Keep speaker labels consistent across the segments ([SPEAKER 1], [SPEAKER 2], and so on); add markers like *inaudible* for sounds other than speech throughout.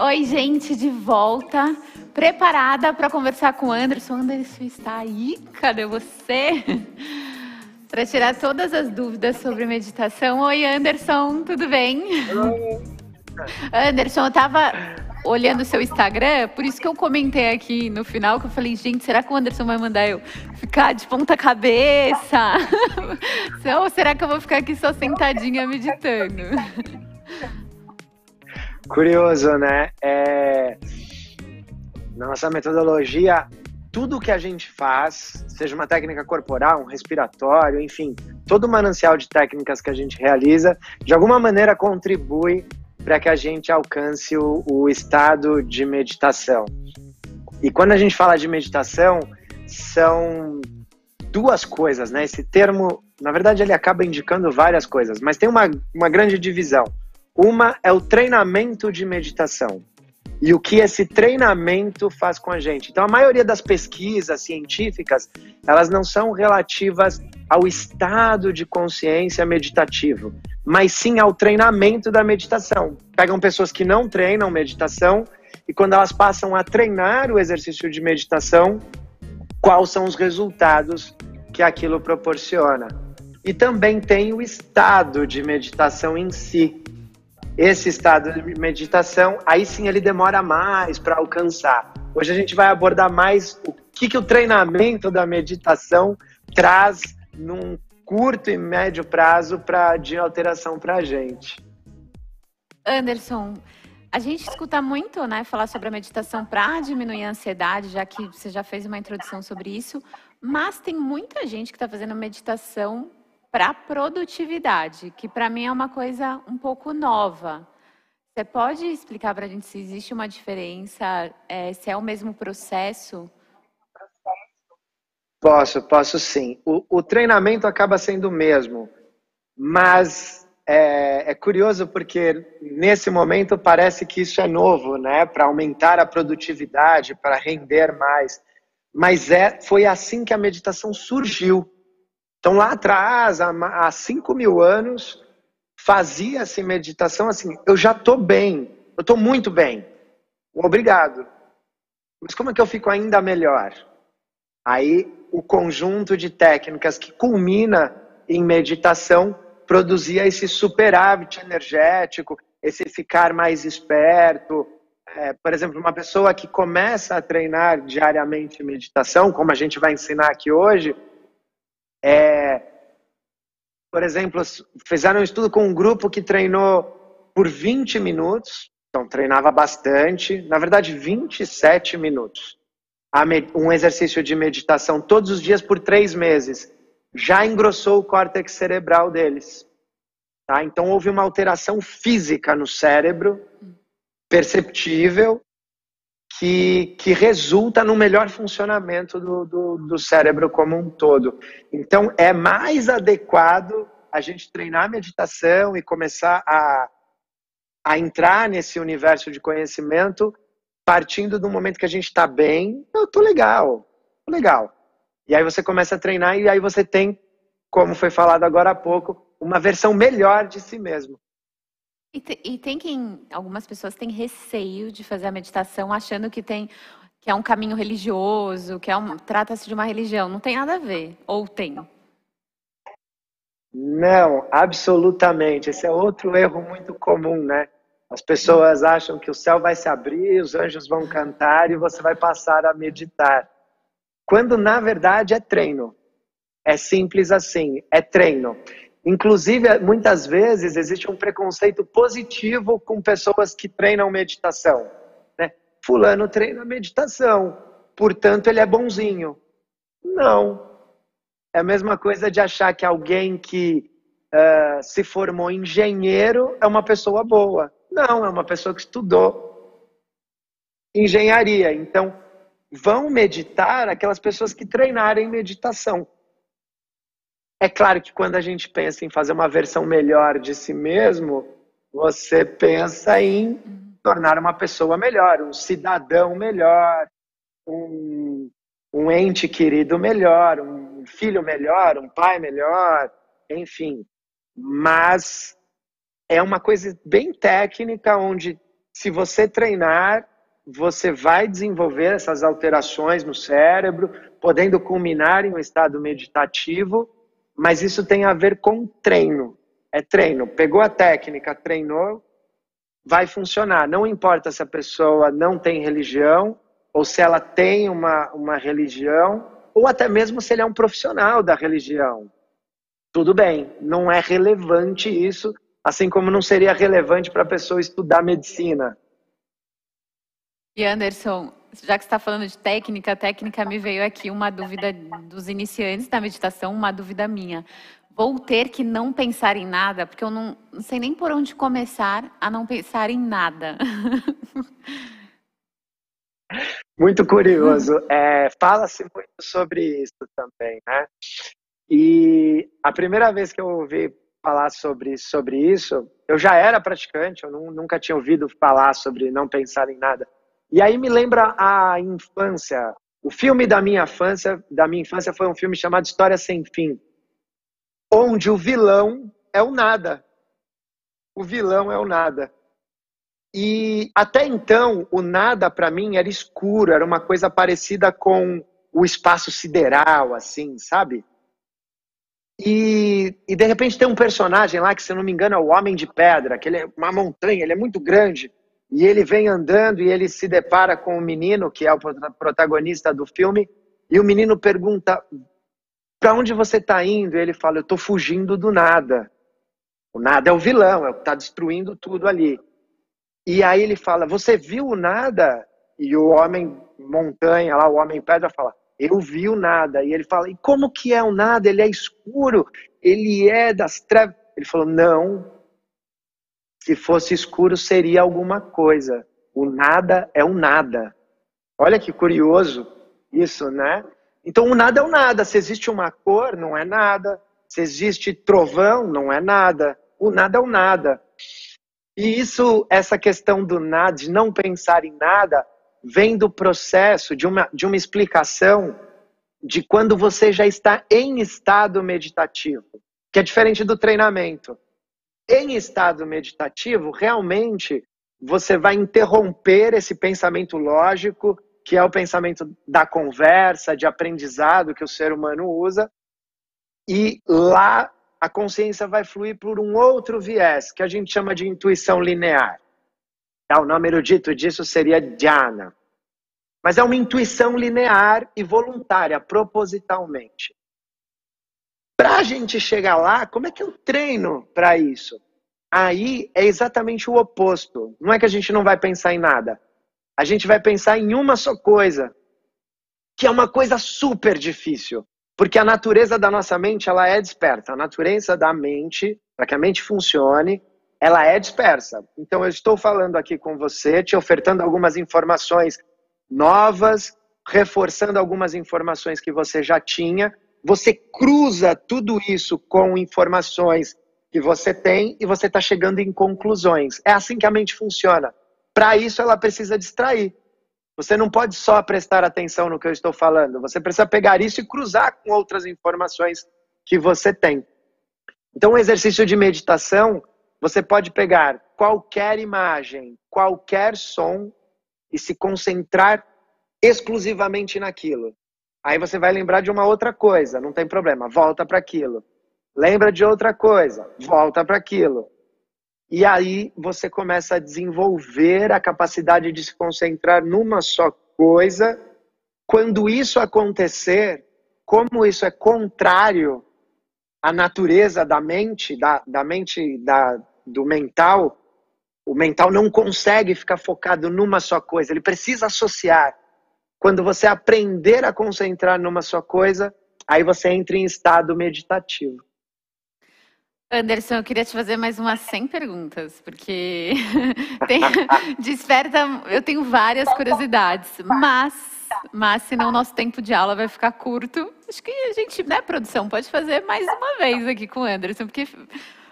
[SPEAKER 1] Oi, gente, de volta. Preparada para conversar com o Anderson. Anderson está aí? Cadê você? *laughs* para tirar todas as dúvidas sobre meditação. Oi, Anderson, tudo bem? Oi. Anderson, eu estava olhando o seu Instagram, por isso que eu comentei aqui no final, que eu falei, gente, será que o Anderson vai mandar eu ficar de ponta cabeça? *laughs* Ou será que eu vou ficar aqui só sentadinha meditando?
[SPEAKER 2] Curioso, né? É... Nossa metodologia, tudo que a gente faz, seja uma técnica corporal, um respiratório, enfim, todo o manancial de técnicas que a gente realiza, de alguma maneira contribui para que a gente alcance o, o estado de meditação. E quando a gente fala de meditação, são duas coisas, né? Esse termo, na verdade, ele acaba indicando várias coisas, mas tem uma, uma grande divisão. Uma é o treinamento de meditação e o que esse treinamento faz com a gente. Então, a maioria das pesquisas científicas, elas não são relativas ao estado de consciência meditativo, mas sim ao treinamento da meditação. Pegam pessoas que não treinam meditação e quando elas passam a treinar o exercício de meditação, quais são os resultados que aquilo proporciona. E também tem o estado de meditação em si, esse estado de meditação, aí sim ele demora mais para alcançar. Hoje a gente vai abordar mais o que, que o treinamento da meditação traz num curto e médio prazo pra, de alteração para a gente.
[SPEAKER 1] Anderson, a gente escuta muito, né, falar sobre a meditação para diminuir a ansiedade, já que você já fez uma introdução sobre isso, mas tem muita gente que está fazendo meditação para produtividade, que para mim é uma coisa um pouco nova. Você pode explicar para a gente se existe uma diferença, é, se é o mesmo processo?
[SPEAKER 2] Posso, posso sim. O, o treinamento acaba sendo o mesmo, mas é, é, curioso porque nesse momento parece que isso é novo, né? Para aumentar a produtividade, para render mais. Mas é, foi assim que a meditação surgiu. Então, lá atrás, há 5 mil anos, fazia-se meditação assim: eu já estou bem, eu estou muito bem, obrigado. Mas como é que eu fico ainda melhor? Aí, o conjunto de técnicas que culmina em meditação produzia esse superávit energético, esse ficar mais esperto. É, por exemplo, uma pessoa que começa a treinar diariamente meditação, como a gente vai ensinar aqui hoje, é, por exemplo, fizeram um estudo com um grupo que treinou por 20 minutos, então treinava bastante, na verdade 27 minutos. Um exercício de meditação todos os dias por três meses já engrossou o córtex cerebral deles. Tá? Então houve uma alteração física no cérebro, perceptível, que, que resulta no melhor funcionamento do, do, do cérebro como um todo. Então, é mais adequado a gente treinar a meditação e começar a, a entrar nesse universo de conhecimento partindo do momento que a gente está bem. Eu tô legal, tô legal. E aí você começa a treinar e aí você tem, como foi falado agora há pouco, uma versão melhor de si mesmo.
[SPEAKER 1] E, e, tem quem, algumas pessoas têm receio de fazer a meditação achando que tem que é um caminho religioso, que é um, trata-se de uma religião. Não tem nada a ver, ou tem?
[SPEAKER 2] Não, absolutamente. Esse é outro erro muito comum, né? As pessoas acham que o céu vai se abrir, os anjos vão cantar e você vai passar a meditar. Quando na verdade é treino. É simples assim, é treino. Inclusive, muitas vezes existe um preconceito positivo com pessoas que treinam meditação. Né? Fulano treina meditação, portanto ele é bonzinho. Não. É a mesma coisa de achar que alguém que uh, se formou engenheiro é uma pessoa boa. Não, é uma pessoa que estudou engenharia. Então, vão meditar aquelas pessoas que treinarem meditação. É claro que quando a gente pensa em fazer uma versão melhor de si mesmo, você pensa em tornar uma pessoa melhor, um cidadão melhor, um, um ente querido melhor, um filho melhor, um pai melhor, enfim. Mas é uma coisa bem técnica onde se você treinar, você vai desenvolver essas alterações no cérebro, podendo culminar em um estado meditativo, mas isso tem a ver com treino. É treino. Pegou a técnica, treinou, vai funcionar. Não importa se a pessoa não tem religião, ou se ela tem uma, uma religião, ou até mesmo se ele é um profissional da religião. Tudo bem, não é relevante isso, assim como não seria relevante para a pessoa estudar medicina.
[SPEAKER 1] E Anderson, já que está falando de técnica, técnica me veio aqui uma dúvida dos iniciantes da meditação, uma dúvida minha. Vou ter que não pensar em nada, porque eu não, não sei nem por onde começar a não pensar em nada. *laughs*
[SPEAKER 2] Muito curioso. É, Fala-se muito sobre isso também, né? E a primeira vez que eu ouvi falar sobre, sobre isso, eu já era praticante, eu nunca tinha ouvido falar sobre não pensar em nada. E aí me lembra a infância. O filme da minha infância, da minha infância foi um filme chamado História Sem Fim, onde o vilão é o nada. O vilão é o nada. E até então, o nada para mim era escuro, era uma coisa parecida com o espaço sideral, assim, sabe? E, e de repente tem um personagem lá que, se eu não me engano, é o Homem de Pedra, que ele é uma montanha, ele é muito grande. E ele vem andando e ele se depara com o menino, que é o protagonista do filme, e o menino pergunta: Para onde você está indo? E ele fala: Eu estou fugindo do nada. O nada é o vilão, é o que está destruindo tudo ali. E aí ele fala: Você viu o nada? E o homem montanha, lá, o homem pedra, fala: Eu vi o nada. E ele fala: E como que é o nada? Ele é escuro, ele é das trevas. Ele falou: Não, se fosse escuro, seria alguma coisa. O nada é o nada. Olha que curioso isso, né? Então, o nada é o nada. Se existe uma cor, não é nada. Se existe trovão, não é nada. O nada é o nada. E isso, essa questão do nada, de não pensar em nada, vem do processo de uma, de uma explicação de quando você já está em estado meditativo, que é diferente do treinamento em estado meditativo, realmente você vai interromper esse pensamento lógico, que é o pensamento da conversa, de aprendizado que o ser humano usa, e lá a consciência vai fluir por um outro viés, que a gente chama de intuição linear. Tá? O nome erudito disso seria dhyana. Mas é uma intuição linear e voluntária, propositalmente. Para a gente chegar lá, como é que eu treino para isso? Aí é exatamente o oposto. Não é que a gente não vai pensar em nada. A gente vai pensar em uma só coisa, que é uma coisa super difícil. Porque a natureza da nossa mente, ela é dispersa. A natureza da mente, para que a mente funcione, ela é dispersa. Então eu estou falando aqui com você, te ofertando algumas informações novas, reforçando algumas informações que você já tinha, você cruza tudo isso com informações que você tem e você está chegando em conclusões. É assim que a mente funciona. Para isso, ela precisa distrair. Você não pode só prestar atenção no que eu estou falando. Você precisa pegar isso e cruzar com outras informações que você tem. Então, um exercício de meditação, você pode pegar qualquer imagem, qualquer som e se concentrar exclusivamente naquilo. Aí você vai lembrar de uma outra coisa, não tem problema, volta para aquilo. Lembra de outra coisa, volta para aquilo. E aí você começa a desenvolver a capacidade de se concentrar numa só coisa. Quando isso acontecer, como isso é contrário à natureza da mente, da, da mente da, do mental, o mental não consegue ficar focado numa só coisa, ele precisa associar. Quando você aprender a concentrar numa só coisa, aí você entra em estado meditativo.
[SPEAKER 1] Anderson, eu queria te fazer mais umas 100 perguntas, porque *laughs* tem, *laughs* desperta. Eu tenho várias curiosidades, mas, mas senão o nosso tempo de aula vai ficar curto. Acho que a gente, né, produção, pode fazer mais uma vez aqui com o Anderson, porque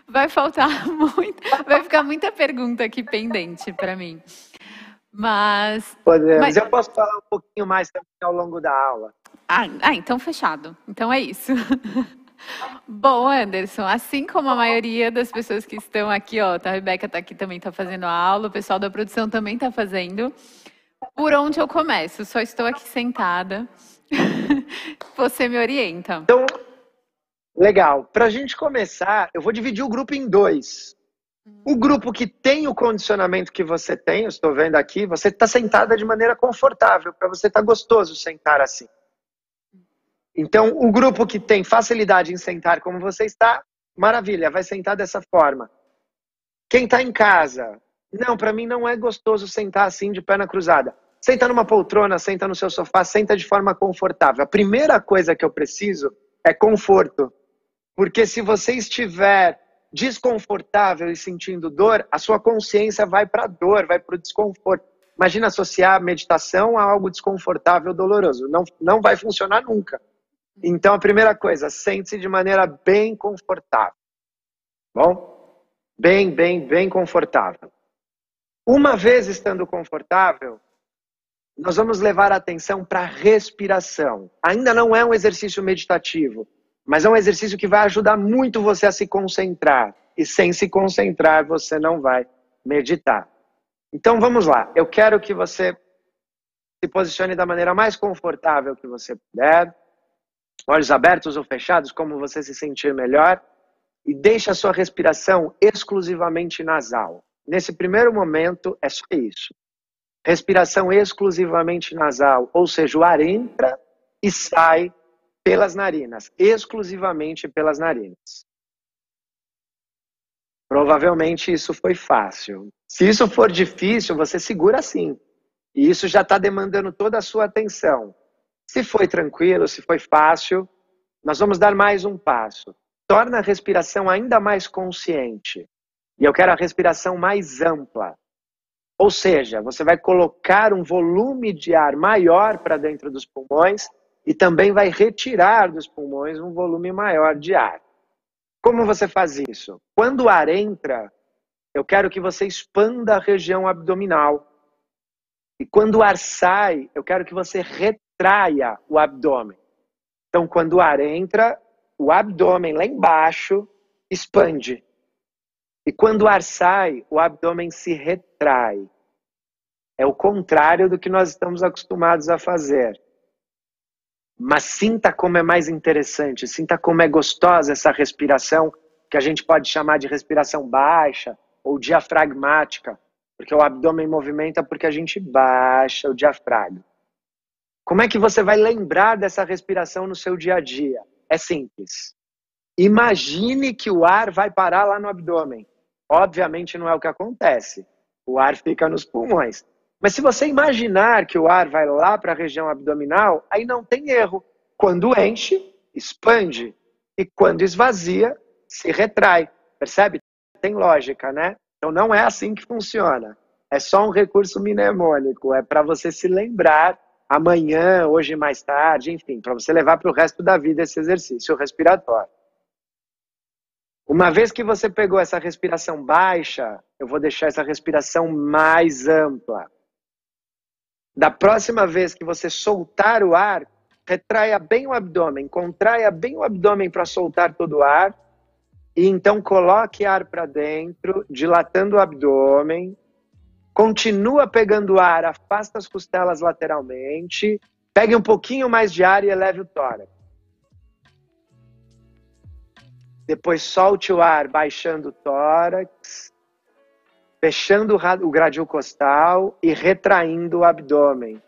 [SPEAKER 1] vai faltar *laughs* muito, vai ficar muita pergunta aqui pendente para mim. Mas.
[SPEAKER 2] Podemos. Mas eu posso falar um pouquinho mais também ao longo da aula.
[SPEAKER 1] Ah, ah, então fechado. Então é isso. *laughs* Bom, Anderson, assim como a maioria das pessoas que estão aqui, ó, tá, a Rebeca tá aqui também tá fazendo a aula, o pessoal da produção também tá fazendo. Por onde eu começo? Só estou aqui sentada. *laughs* Você me orienta.
[SPEAKER 2] Então, legal. Para a gente começar, eu vou dividir o grupo em dois. O grupo que tem o condicionamento que você tem, eu estou vendo aqui, você está sentada de maneira confortável, para você estar tá gostoso sentar assim. Então, o grupo que tem facilidade em sentar como você está, maravilha, vai sentar dessa forma. Quem está em casa, não, para mim não é gostoso sentar assim de perna cruzada. Senta numa poltrona, senta no seu sofá, senta de forma confortável. A primeira coisa que eu preciso é conforto. Porque se você estiver desconfortável e sentindo dor, a sua consciência vai para a dor, vai para o desconforto. Imagina associar meditação a algo desconfortável, doloroso. Não, não vai funcionar nunca. Então, a primeira coisa, sente-se de maneira bem confortável. Bom? Bem, bem, bem confortável. Uma vez estando confortável, nós vamos levar a atenção para a respiração. Ainda não é um exercício meditativo, mas é um exercício que vai ajudar muito você a se concentrar. E sem se concentrar, você não vai meditar. Então vamos lá. Eu quero que você se posicione da maneira mais confortável que você puder. Olhos abertos ou fechados, como você se sentir melhor. E deixe a sua respiração exclusivamente nasal. Nesse primeiro momento, é só isso. Respiração exclusivamente nasal, ou seja, o ar entra e sai pelas narinas, exclusivamente pelas narinas. Provavelmente isso foi fácil. Se isso for difícil, você segura assim. E isso já está demandando toda a sua atenção. Se foi tranquilo, se foi fácil, nós vamos dar mais um passo. Torna a respiração ainda mais consciente. E eu quero a respiração mais ampla. Ou seja, você vai colocar um volume de ar maior para dentro dos pulmões e também vai retirar dos pulmões um volume maior de ar. Como você faz isso? Quando o ar entra, eu quero que você expanda a região abdominal. E quando o ar sai, eu quero que você retraia o abdômen. Então, quando o ar entra, o abdômen lá embaixo expande. E quando o ar sai, o abdômen se retrai. É o contrário do que nós estamos acostumados a fazer. Mas sinta como é mais interessante, sinta como é gostosa essa respiração, que a gente pode chamar de respiração baixa ou diafragmática, porque o abdômen movimenta porque a gente baixa o diafragma. Como é que você vai lembrar dessa respiração no seu dia a dia? É simples. Imagine que o ar vai parar lá no abdômen. Obviamente não é o que acontece. O ar fica nos pulmões. Mas se você imaginar que o ar vai lá para a região abdominal, aí não tem erro. Quando enche, expande. E quando esvazia, se retrai. Percebe? Tem lógica, né? Então não é assim que funciona. É só um recurso mnemônico. É para você se lembrar amanhã, hoje mais tarde, enfim, para você levar para o resto da vida esse exercício respiratório. Uma vez que você pegou essa respiração baixa, eu vou deixar essa respiração mais ampla. Da próxima vez que você soltar o ar, retraia bem o abdômen, contraia bem o abdômen para soltar todo o ar. E então coloque ar para dentro, dilatando o abdômen. Continua pegando ar, afasta as costelas lateralmente. Pegue um pouquinho mais de ar e eleve o tórax. Depois solte o ar, baixando o tórax fechando o gradil costal e retraindo o abdômen.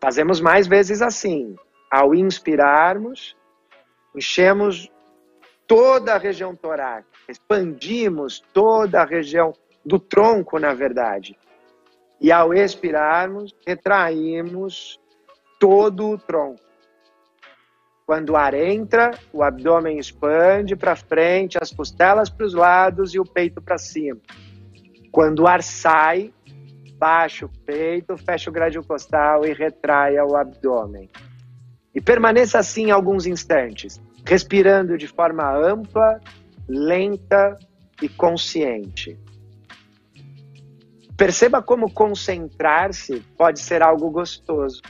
[SPEAKER 2] Fazemos mais vezes assim. Ao inspirarmos, enchemos toda a região torácica, expandimos toda a região do tronco, na verdade. E ao expirarmos, retraímos todo o tronco. Quando o ar entra, o abdômen expande para frente, as costelas para os lados e o peito para cima. Quando o ar sai, baixa o peito, fecha o gradil costal e retraia o abdômen. E permaneça assim alguns instantes, respirando de forma ampla, lenta e consciente. Perceba como concentrar-se pode ser algo gostoso.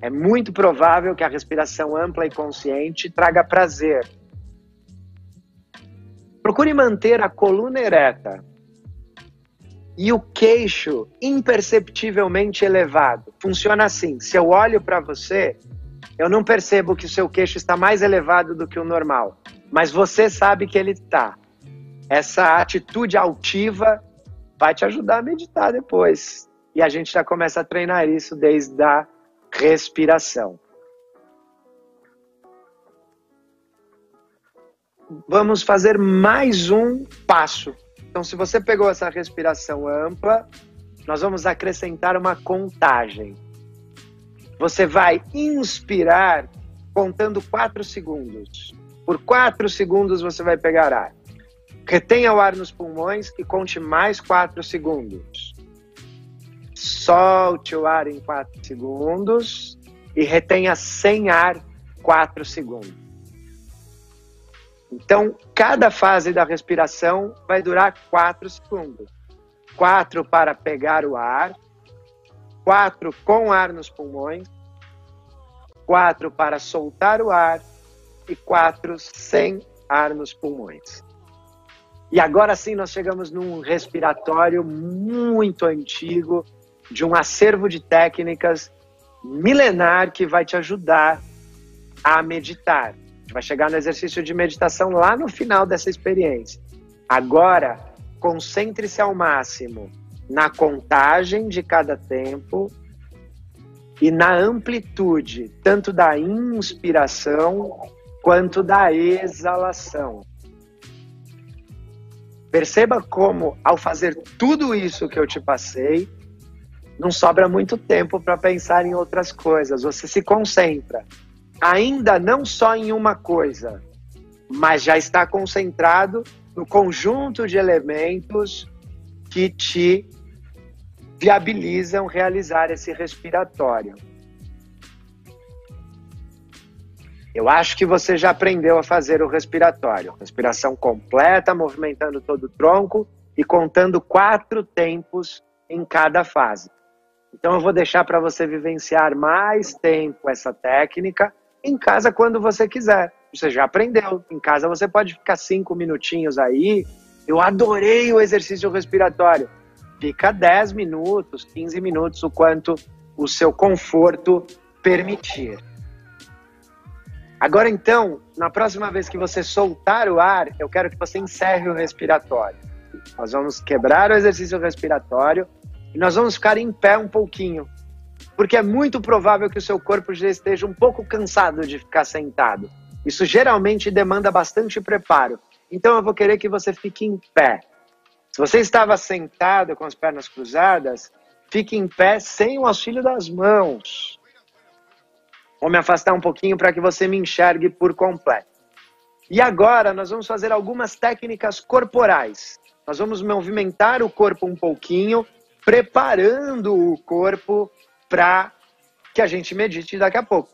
[SPEAKER 2] É muito provável que a respiração ampla e consciente traga prazer. Procure manter a coluna ereta e o queixo imperceptivelmente elevado. Funciona assim: se eu olho para você, eu não percebo que o seu queixo está mais elevado do que o normal, mas você sabe que ele está. Essa atitude altiva vai te ajudar a meditar depois. E a gente já começa a treinar isso desde a respiração. Vamos fazer mais um passo então, se você pegou essa respiração ampla, nós vamos acrescentar uma contagem. Você vai inspirar contando 4 segundos. Por 4 segundos você vai pegar ar. Retenha o ar nos pulmões e conte mais 4 segundos. Solte o ar em 4 segundos e retenha sem ar 4 segundos. Então, cada fase da respiração vai durar 4 segundos. 4 para pegar o ar, 4 com ar nos pulmões, 4 para soltar o ar e 4 sem ar nos pulmões. E agora sim nós chegamos num respiratório muito antigo, de um acervo de técnicas milenar que vai te ajudar a meditar vai chegar no exercício de meditação lá no final dessa experiência. Agora, concentre-se ao máximo na contagem de cada tempo e na amplitude, tanto da inspiração quanto da exalação. Perceba como, ao fazer tudo isso que eu te passei, não sobra muito tempo para pensar em outras coisas. Você se concentra ainda não só em uma coisa, mas já está concentrado no conjunto de elementos que te viabilizam realizar esse respiratório. Eu acho que você já aprendeu a fazer o respiratório. Respiração completa, movimentando todo o tronco e contando quatro tempos em cada fase. Então eu vou deixar para você vivenciar mais tempo essa técnica em casa quando você quiser. Você já aprendeu. Em casa você pode ficar cinco minutinhos aí. Eu adorei o exercício respiratório. Fica 10 minutos, 15 minutos, o quanto o seu conforto permitir. Agora então, na próxima vez que você soltar o ar, eu quero que você encerre o respiratório. Nós vamos quebrar o exercício respiratório e nós vamos ficar em pé um pouquinho porque é muito provável que o seu corpo já esteja um pouco cansado de ficar sentado. Isso geralmente demanda bastante preparo. Então eu vou querer que você fique em pé. Se você estava sentado com as pernas cruzadas, fique em pé sem o auxílio das mãos. Vou me afastar um pouquinho para que você me enxergue por completo. E agora nós vamos fazer algumas técnicas corporais. Nós vamos movimentar o corpo um pouquinho, preparando o corpo para que a gente medite daqui a pouco.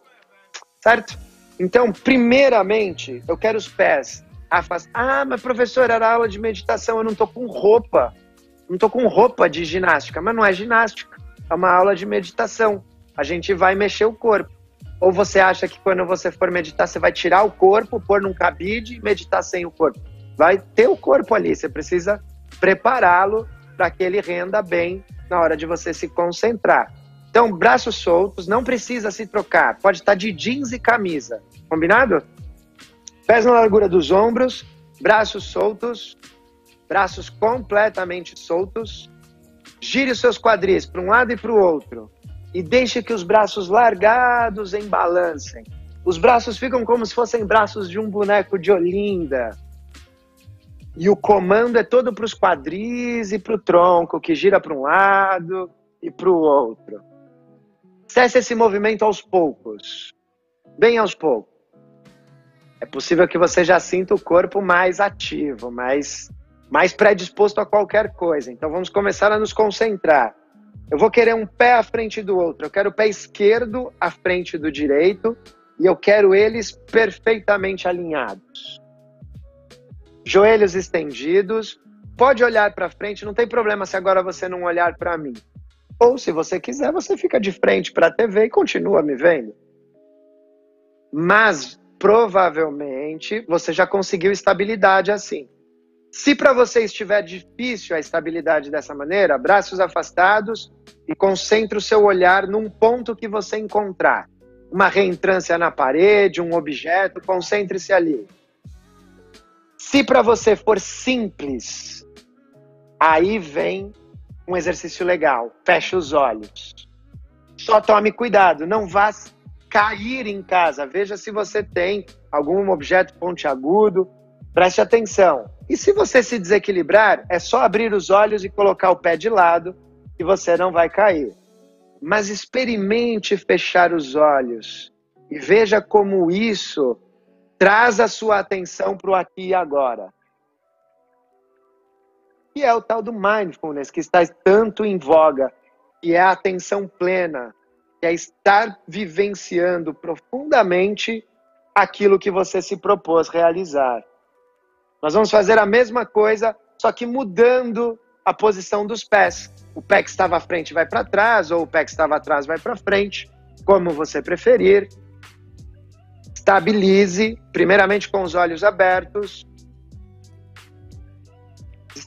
[SPEAKER 2] Certo? Então, primeiramente, eu quero os pés afastados. Ah, mas professor, era aula de meditação, eu não tô com roupa. Não tô com roupa de ginástica, mas não é ginástica. É uma aula de meditação. A gente vai mexer o corpo. Ou você acha que quando você for meditar, você vai tirar o corpo, pôr num cabide e meditar sem o corpo? Vai ter o corpo ali, você precisa prepará-lo para que ele renda bem na hora de você se concentrar. Então, braços soltos, não precisa se trocar. Pode estar de jeans e camisa. Combinado? Pés na largura dos ombros, braços soltos, braços completamente soltos. Gire os seus quadris para um lado e para o outro. E deixe que os braços largados embalancem. Os braços ficam como se fossem braços de um boneco de Olinda. E o comando é todo para os quadris e para o tronco, que gira para um lado e para o outro. Cesse esse movimento aos poucos, bem aos poucos. É possível que você já sinta o corpo mais ativo, mais, mais predisposto a qualquer coisa. Então vamos começar a nos concentrar. Eu vou querer um pé à frente do outro. Eu quero o pé esquerdo à frente do direito e eu quero eles perfeitamente alinhados. Joelhos estendidos. Pode olhar para frente, não tem problema se agora você não olhar para mim. Ou, se você quiser, você fica de frente para a TV e continua me vendo. Mas, provavelmente, você já conseguiu estabilidade assim. Se para você estiver difícil a estabilidade dessa maneira, braços afastados e concentre o seu olhar num ponto que você encontrar. Uma reentrância na parede, um objeto, concentre-se ali. Se para você for simples, aí vem um exercício legal. Feche os olhos. Só tome cuidado, não vá cair em casa. Veja se você tem algum objeto pontiagudo. Preste atenção. E se você se desequilibrar, é só abrir os olhos e colocar o pé de lado que você não vai cair. Mas experimente fechar os olhos e veja como isso traz a sua atenção para o aqui e agora. Que é o tal do mindfulness que está tanto em voga, que é a atenção plena, que é estar vivenciando profundamente aquilo que você se propôs realizar. Nós vamos fazer a mesma coisa, só que mudando a posição dos pés. O pé que estava à frente vai para trás, ou o pé que estava atrás vai para frente, como você preferir. Estabilize, primeiramente com os olhos abertos.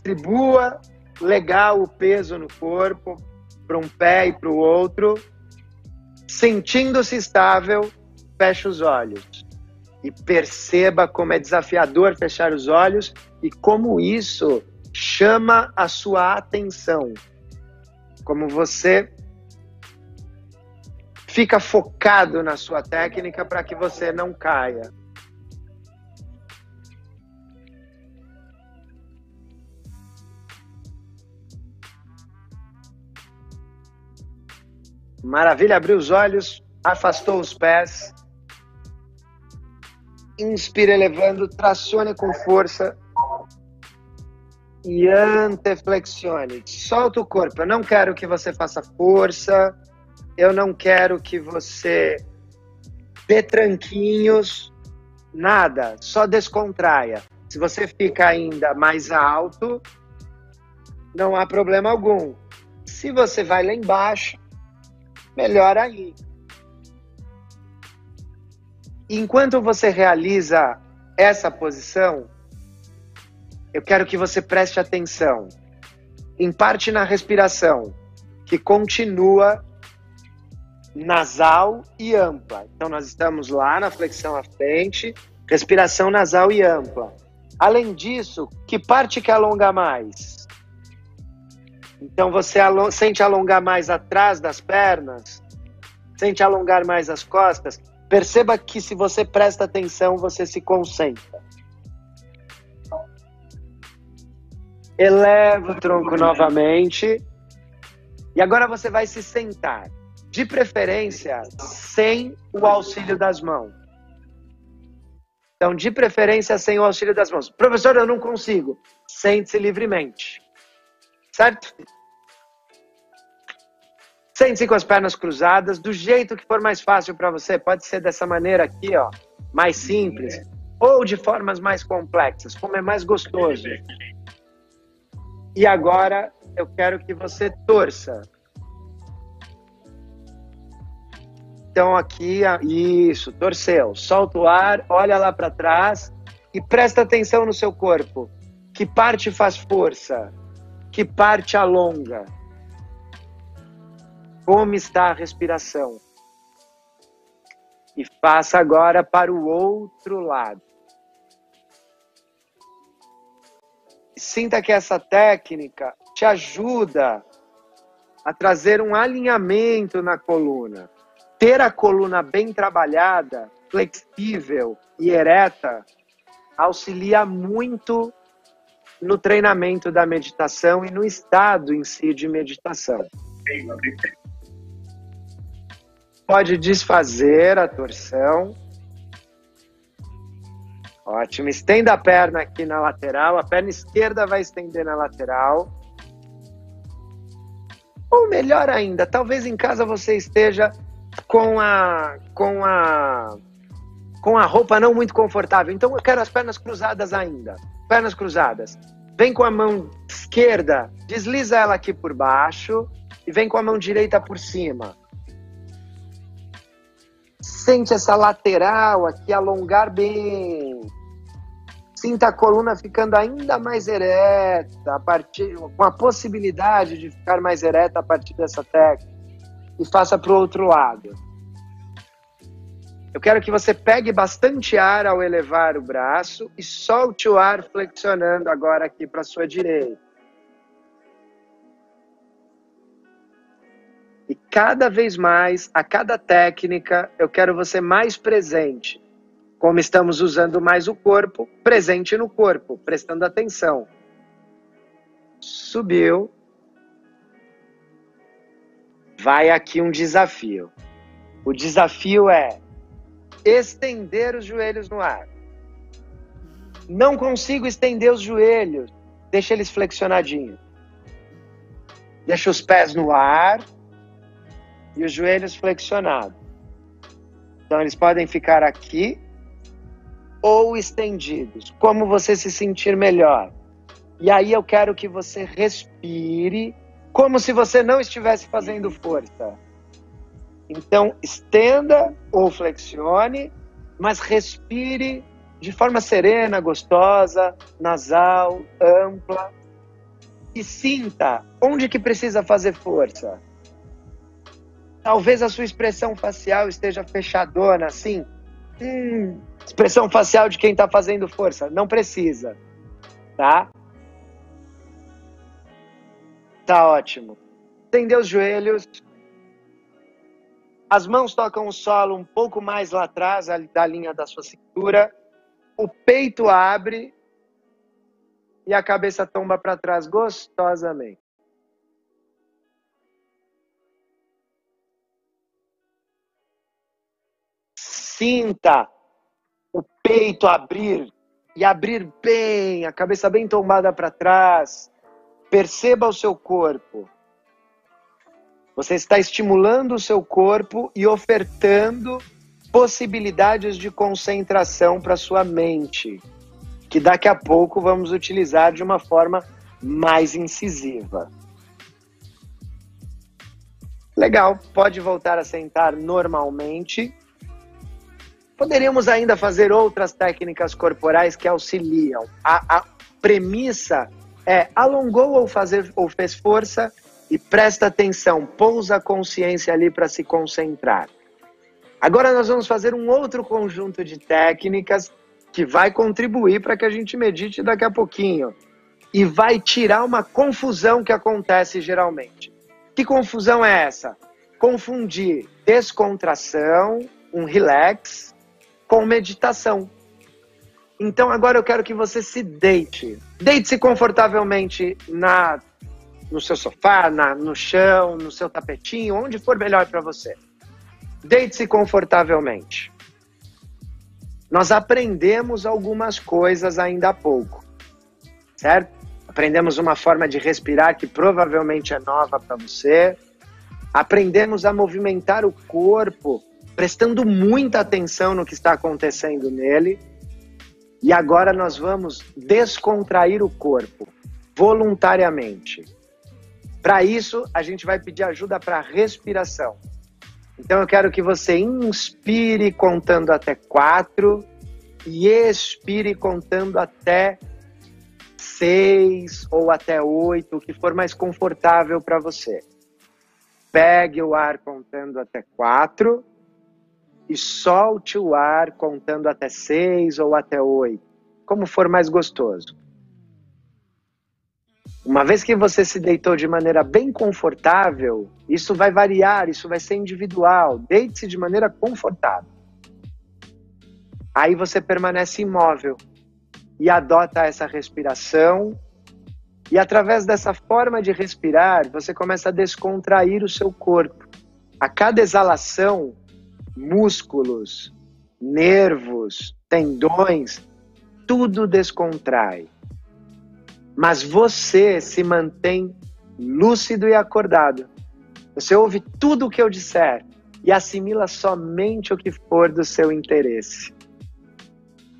[SPEAKER 2] Distribua legal o peso no corpo, para um pé e para o outro. Sentindo-se estável, feche os olhos e perceba como é desafiador fechar os olhos e como isso chama a sua atenção. Como você fica focado na sua técnica para que você não caia. Maravilha, abriu os olhos, afastou os pés Inspire elevando, tracione com força. E anteflexione. Solta o corpo. Eu não quero que você faça força. Eu não quero que você dê tranquinhos. Nada. Só descontraia. Se você fica ainda mais alto, não há problema algum. Se você vai lá embaixo, melhor aí. Enquanto você realiza essa posição, eu quero que você preste atenção, em parte na respiração, que continua nasal e ampla. Então, nós estamos lá na flexão à frente, respiração nasal e ampla. Além disso, que parte que alonga mais? Então, você sente alongar mais atrás das pernas? Sente alongar mais as costas? Perceba que se você presta atenção, você se concentra. Eleva o tronco novamente. E agora você vai se sentar. De preferência, sem o auxílio das mãos. Então, de preferência, sem o auxílio das mãos. Professor, eu não consigo. Sente-se livremente. Certo? Sente-se com as pernas cruzadas, do jeito que for mais fácil para você. Pode ser dessa maneira aqui, ó, mais simples, ou de formas mais complexas, como é mais gostoso. E agora eu quero que você torça. Então aqui, isso, torceu. Solta o ar, olha lá para trás e presta atenção no seu corpo. Que parte faz força? Que parte alonga? Como está a respiração? E faça agora para o outro lado. Sinta que essa técnica te ajuda a trazer um alinhamento na coluna. Ter a coluna bem trabalhada, flexível e ereta auxilia muito no treinamento da meditação e no estado em si de meditação pode desfazer a torção. Ótimo. Estenda a perna aqui na lateral. A perna esquerda vai estender na lateral. Ou melhor ainda, talvez em casa você esteja com a com a com a roupa não muito confortável. Então eu quero as pernas cruzadas ainda. Pernas cruzadas. Vem com a mão esquerda, desliza ela aqui por baixo e vem com a mão direita por cima. Sente essa lateral aqui alongar bem. Sinta a coluna ficando ainda mais ereta, a partir, com a possibilidade de ficar mais ereta a partir dessa técnica. E faça para o outro lado. Eu quero que você pegue bastante ar ao elevar o braço e solte o ar flexionando agora aqui para sua direita. E cada vez mais, a cada técnica, eu quero você mais presente. Como estamos usando mais o corpo, presente no corpo, prestando atenção. Subiu. Vai aqui um desafio. O desafio é estender os joelhos no ar. Não consigo estender os joelhos. Deixa eles flexionadinhos. Deixa os pés no ar e os joelhos flexionados. Então eles podem ficar aqui ou estendidos, como você se sentir melhor. E aí eu quero que você respire como se você não estivesse fazendo força. Então, estenda ou flexione, mas respire de forma serena, gostosa, nasal, ampla. E sinta onde que precisa fazer força. Talvez a sua expressão facial esteja fechadona, assim. Hum, expressão facial de quem está fazendo força. Não precisa, tá? Tá ótimo. Estender os joelhos, as mãos tocam o solo um pouco mais lá atrás da linha da sua cintura. O peito abre e a cabeça tomba para trás gostosamente. Sinta o peito abrir e abrir bem, a cabeça bem tombada para trás. Perceba o seu corpo. Você está estimulando o seu corpo e ofertando possibilidades de concentração para sua mente, que daqui a pouco vamos utilizar de uma forma mais incisiva. Legal, pode voltar a sentar normalmente. Poderíamos ainda fazer outras técnicas corporais que auxiliam. A, a premissa é alongou ou, fazer, ou fez força, e presta atenção, pousa a consciência ali para se concentrar. Agora nós vamos fazer um outro conjunto de técnicas que vai contribuir para que a gente medite daqui a pouquinho e vai tirar uma confusão que acontece geralmente. Que confusão é essa? Confundir descontração, um relax, com meditação. Então agora eu quero que você se deite. Deite-se confortavelmente na no seu sofá, na, no chão, no seu tapetinho, onde for melhor para você. Deite-se confortavelmente. Nós aprendemos algumas coisas ainda há pouco, certo? Aprendemos uma forma de respirar que provavelmente é nova para você. Aprendemos a movimentar o corpo, prestando muita atenção no que está acontecendo nele. E agora nós vamos descontrair o corpo voluntariamente. Para isso, a gente vai pedir ajuda para a respiração. Então, eu quero que você inspire contando até quatro e expire contando até seis ou até oito, o que for mais confortável para você. Pegue o ar contando até quatro e solte o ar contando até seis ou até oito, como for mais gostoso. Uma vez que você se deitou de maneira bem confortável, isso vai variar, isso vai ser individual. Deite-se de maneira confortável. Aí você permanece imóvel e adota essa respiração. E através dessa forma de respirar, você começa a descontrair o seu corpo. A cada exalação, músculos, nervos, tendões, tudo descontrai mas você se mantém lúcido e acordado. Você ouve tudo o que eu disser e assimila somente o que for do seu interesse.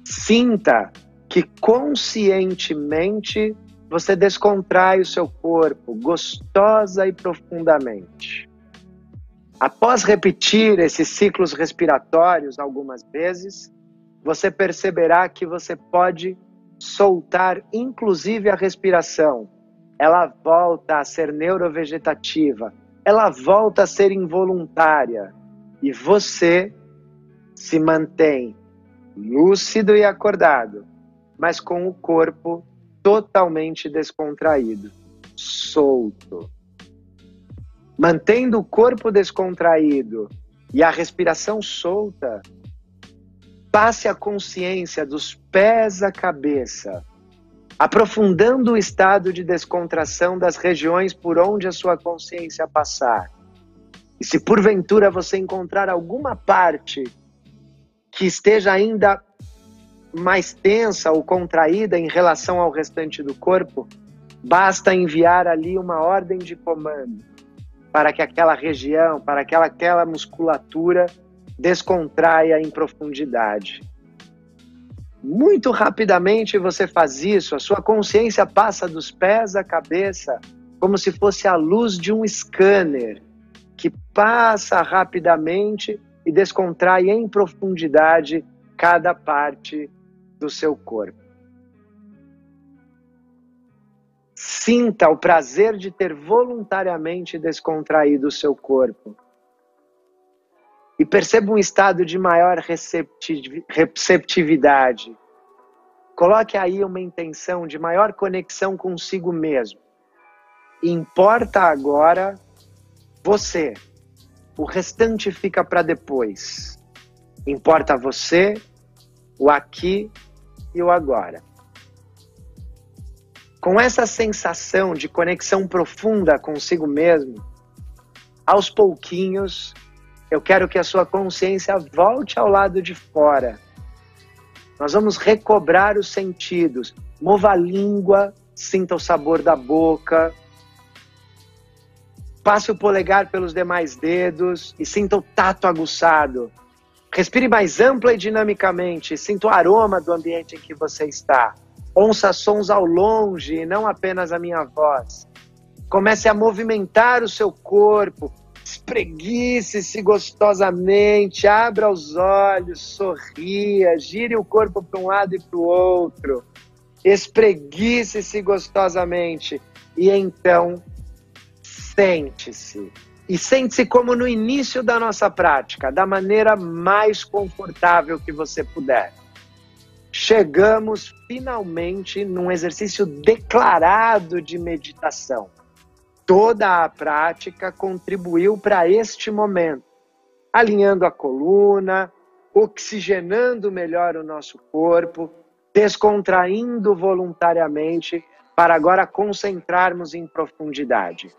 [SPEAKER 2] Sinta que conscientemente você descontrai o seu corpo gostosa e profundamente. Após repetir esses ciclos respiratórios algumas vezes, você perceberá que você pode soltar inclusive a respiração. Ela volta a ser neurovegetativa, ela volta a ser involuntária e você se mantém lúcido e acordado, mas com o corpo totalmente descontraído, solto. Mantendo o corpo descontraído e a respiração solta, passe a consciência dos pés à cabeça, aprofundando o estado de descontração das regiões por onde a sua consciência passar. E se porventura você encontrar alguma parte que esteja ainda mais tensa ou contraída em relação ao restante do corpo, basta enviar ali uma ordem de comando para que aquela região, para que aquela musculatura descontraia em profundidade. Muito rapidamente você faz isso, a sua consciência passa dos pés à cabeça como se fosse a luz de um scanner que passa rapidamente e descontrai em profundidade cada parte do seu corpo. Sinta o prazer de ter voluntariamente descontraído o seu corpo. E perceba um estado de maior receptividade. Coloque aí uma intenção de maior conexão consigo mesmo. Importa agora você. O restante fica para depois. Importa você, o aqui e o agora. Com essa sensação de conexão profunda consigo mesmo, aos pouquinhos, eu quero que a sua consciência volte ao lado de fora. Nós vamos recobrar os sentidos. Mova a língua, sinta o sabor da boca. Passe o polegar pelos demais dedos e sinta o tato aguçado. Respire mais ampla e dinamicamente. Sinta o aroma do ambiente em que você está. Ouça sons ao longe e não apenas a minha voz. Comece a movimentar o seu corpo. Espreguice-se gostosamente. Abra os olhos, sorria. Gire o corpo para um lado e para o outro. Espreguice-se gostosamente. E então, sente-se e sente-se como no início da nossa prática, da maneira mais confortável que você puder. Chegamos finalmente num exercício declarado de meditação. Toda a prática contribuiu para este momento, alinhando a coluna, oxigenando melhor o nosso corpo, descontraindo voluntariamente para agora concentrarmos em profundidade.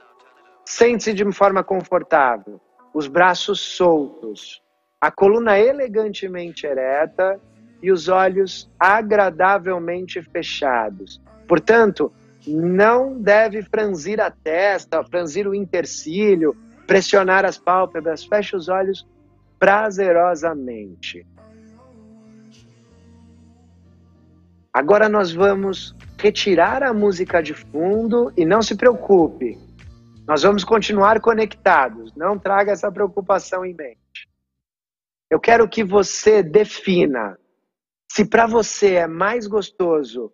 [SPEAKER 2] Sente-se de forma confortável, os braços soltos, a coluna elegantemente ereta e os olhos agradavelmente fechados. Portanto, não deve franzir a testa, franzir o intercílio, pressionar as pálpebras, feche os olhos prazerosamente. Agora nós vamos retirar a música de fundo e não se preocupe, nós vamos continuar conectados. Não traga essa preocupação em mente. Eu quero que você defina se para você é mais gostoso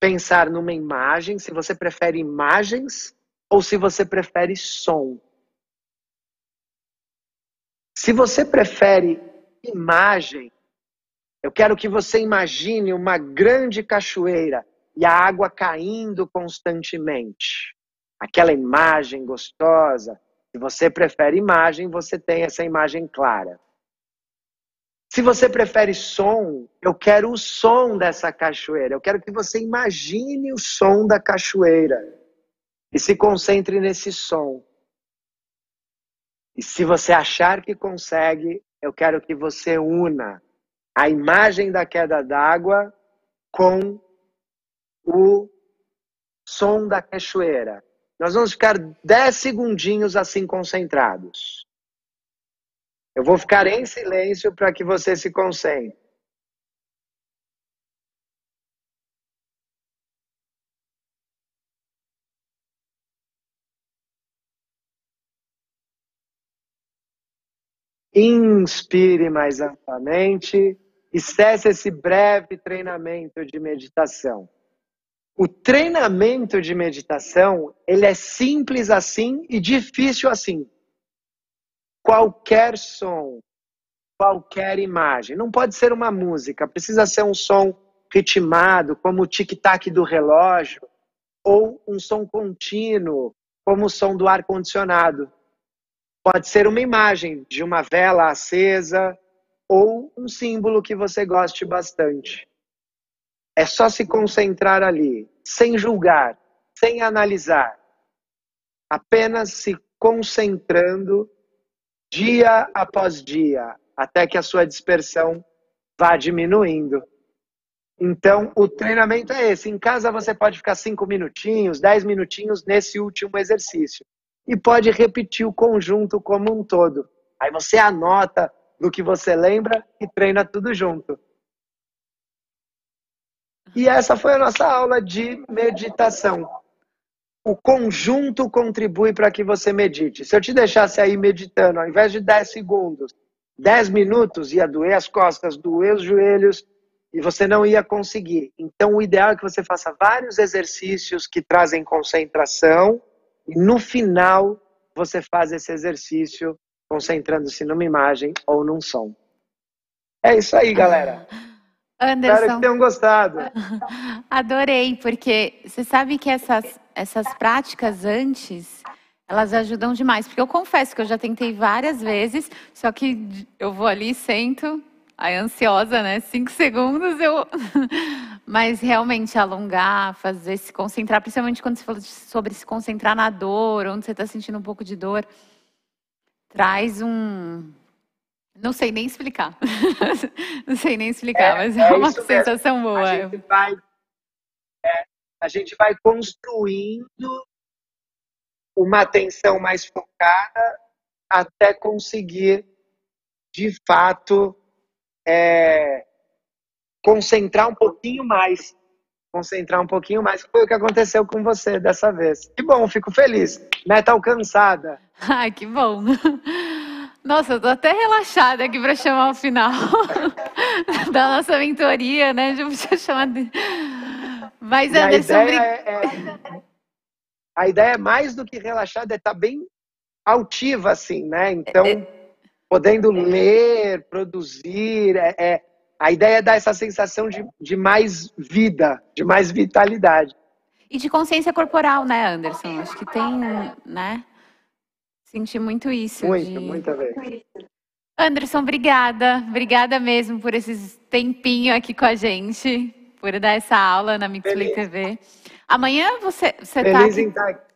[SPEAKER 2] pensar numa imagem, se você prefere imagens ou se você prefere som. Se você prefere imagem, eu quero que você imagine uma grande cachoeira e a água caindo constantemente aquela imagem gostosa. Se você prefere imagem, você tem essa imagem clara. Se você prefere som, eu quero o som dessa cachoeira. Eu quero que você imagine o som da cachoeira e se concentre nesse som. E se você achar que consegue, eu quero que você una a imagem da queda d'água com o som da cachoeira. Nós vamos ficar 10 segundinhos assim concentrados. Eu vou ficar em silêncio para que você se concentre. Inspire mais amplamente e cesse esse breve treinamento de meditação. O treinamento de meditação, ele é simples assim e difícil assim. Qualquer som, qualquer imagem, não pode ser uma música, precisa ser um som ritmado, como o tic-tac do relógio, ou um som contínuo, como o som do ar-condicionado. Pode ser uma imagem de uma vela acesa ou um símbolo que você goste bastante. É só se concentrar ali, sem julgar, sem analisar, apenas se concentrando dia após dia, até que a sua dispersão vá diminuindo. Então, o treinamento é esse. Em casa você pode ficar cinco minutinhos, dez minutinhos nesse último exercício e pode repetir o conjunto como um todo. Aí você anota do que você lembra e treina tudo junto. E essa foi a nossa aula de meditação. O conjunto contribui para que você medite. Se eu te deixasse aí meditando, ao invés de 10 segundos, 10 minutos, ia doer as costas, doer os joelhos e você não ia conseguir. Então, o ideal é que você faça vários exercícios que trazem concentração e no final, você faz esse exercício concentrando-se numa imagem ou num som. É isso aí, galera. *laughs*
[SPEAKER 1] Anderson.
[SPEAKER 2] Espero que tenham gostado. *laughs*
[SPEAKER 1] Adorei, porque você sabe que essas, essas práticas antes, elas ajudam demais. Porque eu confesso que eu já tentei várias vezes, só que eu vou ali, sento, Aí ansiosa, né? Cinco segundos eu. *laughs* Mas realmente alongar, fazer se concentrar, principalmente quando você falou sobre se concentrar na dor, onde você está sentindo um pouco de dor, traz um. Não sei nem explicar. *laughs* Não sei nem explicar, é, mas é, é uma sensação mesmo. boa.
[SPEAKER 2] A gente vai, é, a gente vai construindo uma atenção mais focada até conseguir, de fato, é, concentrar um pouquinho mais. Concentrar um pouquinho mais. Foi o que aconteceu com você dessa vez. Que bom, fico feliz. Meta alcançada. *laughs*
[SPEAKER 1] Ai, que bom. Nossa, eu tô até relaxada aqui para chamar o final *laughs* da nossa mentoria, né? Já chamar de... Mas, e Anderson...
[SPEAKER 2] A ideia, é, é, a ideia é mais do que relaxada, é estar tá bem altiva, assim, né? Então... É podendo ler, produzir. É, é, a ideia é dar essa sensação de, de mais vida, de mais vitalidade.
[SPEAKER 1] E de consciência corporal, né, Anderson? Acho que tem, né? Senti muito isso.
[SPEAKER 2] Muito,
[SPEAKER 1] de...
[SPEAKER 2] muita vez.
[SPEAKER 1] Anderson, obrigada. Obrigada mesmo por esse tempinho aqui com a gente, por dar essa aula na Mixplay TV. Amanhã você, você
[SPEAKER 2] tá Feliz tá aqui... em estar aqui.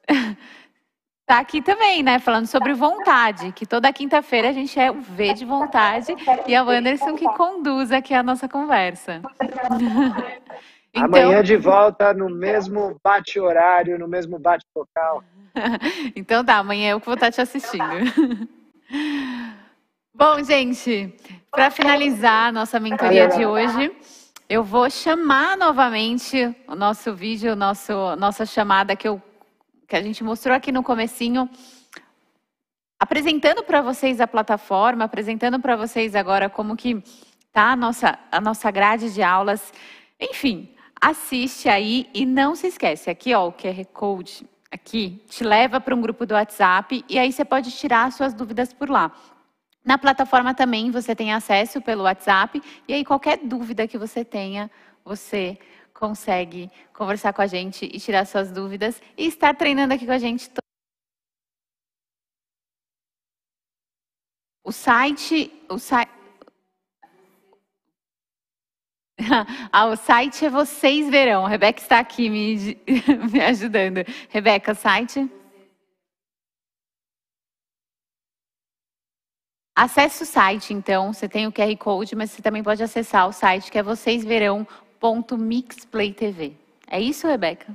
[SPEAKER 1] Tá aqui também, né? Falando sobre vontade, que toda quinta-feira a gente é o V de vontade e é o Anderson que conduz aqui a nossa conversa. *laughs*
[SPEAKER 2] então... Amanhã de volta no mesmo bate-horário, no mesmo bate-local. *laughs*
[SPEAKER 1] então tá, amanhã eu que vou estar te assistindo. *laughs* Bom, gente, para finalizar a nossa mentoria de hoje, eu vou chamar novamente o nosso vídeo, nosso, nossa chamada que eu que a gente mostrou aqui no comecinho, apresentando para vocês a plataforma, apresentando para vocês agora como que tá a nossa, a nossa grade de aulas. Enfim, assiste aí e não se esquece, aqui ó, o QR Code aqui te leva para um grupo do WhatsApp e aí você pode tirar suas dúvidas por lá. Na plataforma também você tem acesso pelo WhatsApp e aí qualquer dúvida que você tenha, você consegue conversar com a gente e tirar suas dúvidas e estar treinando aqui com a gente. O site, o site *laughs* o site é Vocês Verão. A Rebeca está aqui me, *laughs* me ajudando. Rebeca, site? Acesse o site, então. Você tem o QR Code, mas você também pode acessar o site que é vocêsverão.com www.mixplaytv. É isso, Rebeca?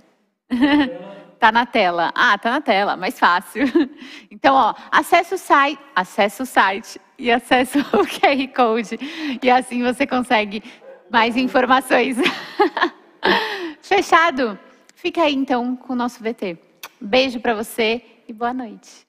[SPEAKER 1] *laughs* tá na tela. Ah, tá na tela, mais fácil. Então, ó, acesse o site, acesse o site e acesse o QR Code e assim você consegue mais informações. *laughs* Fechado? Fica aí então com o nosso VT. Beijo para você e boa noite.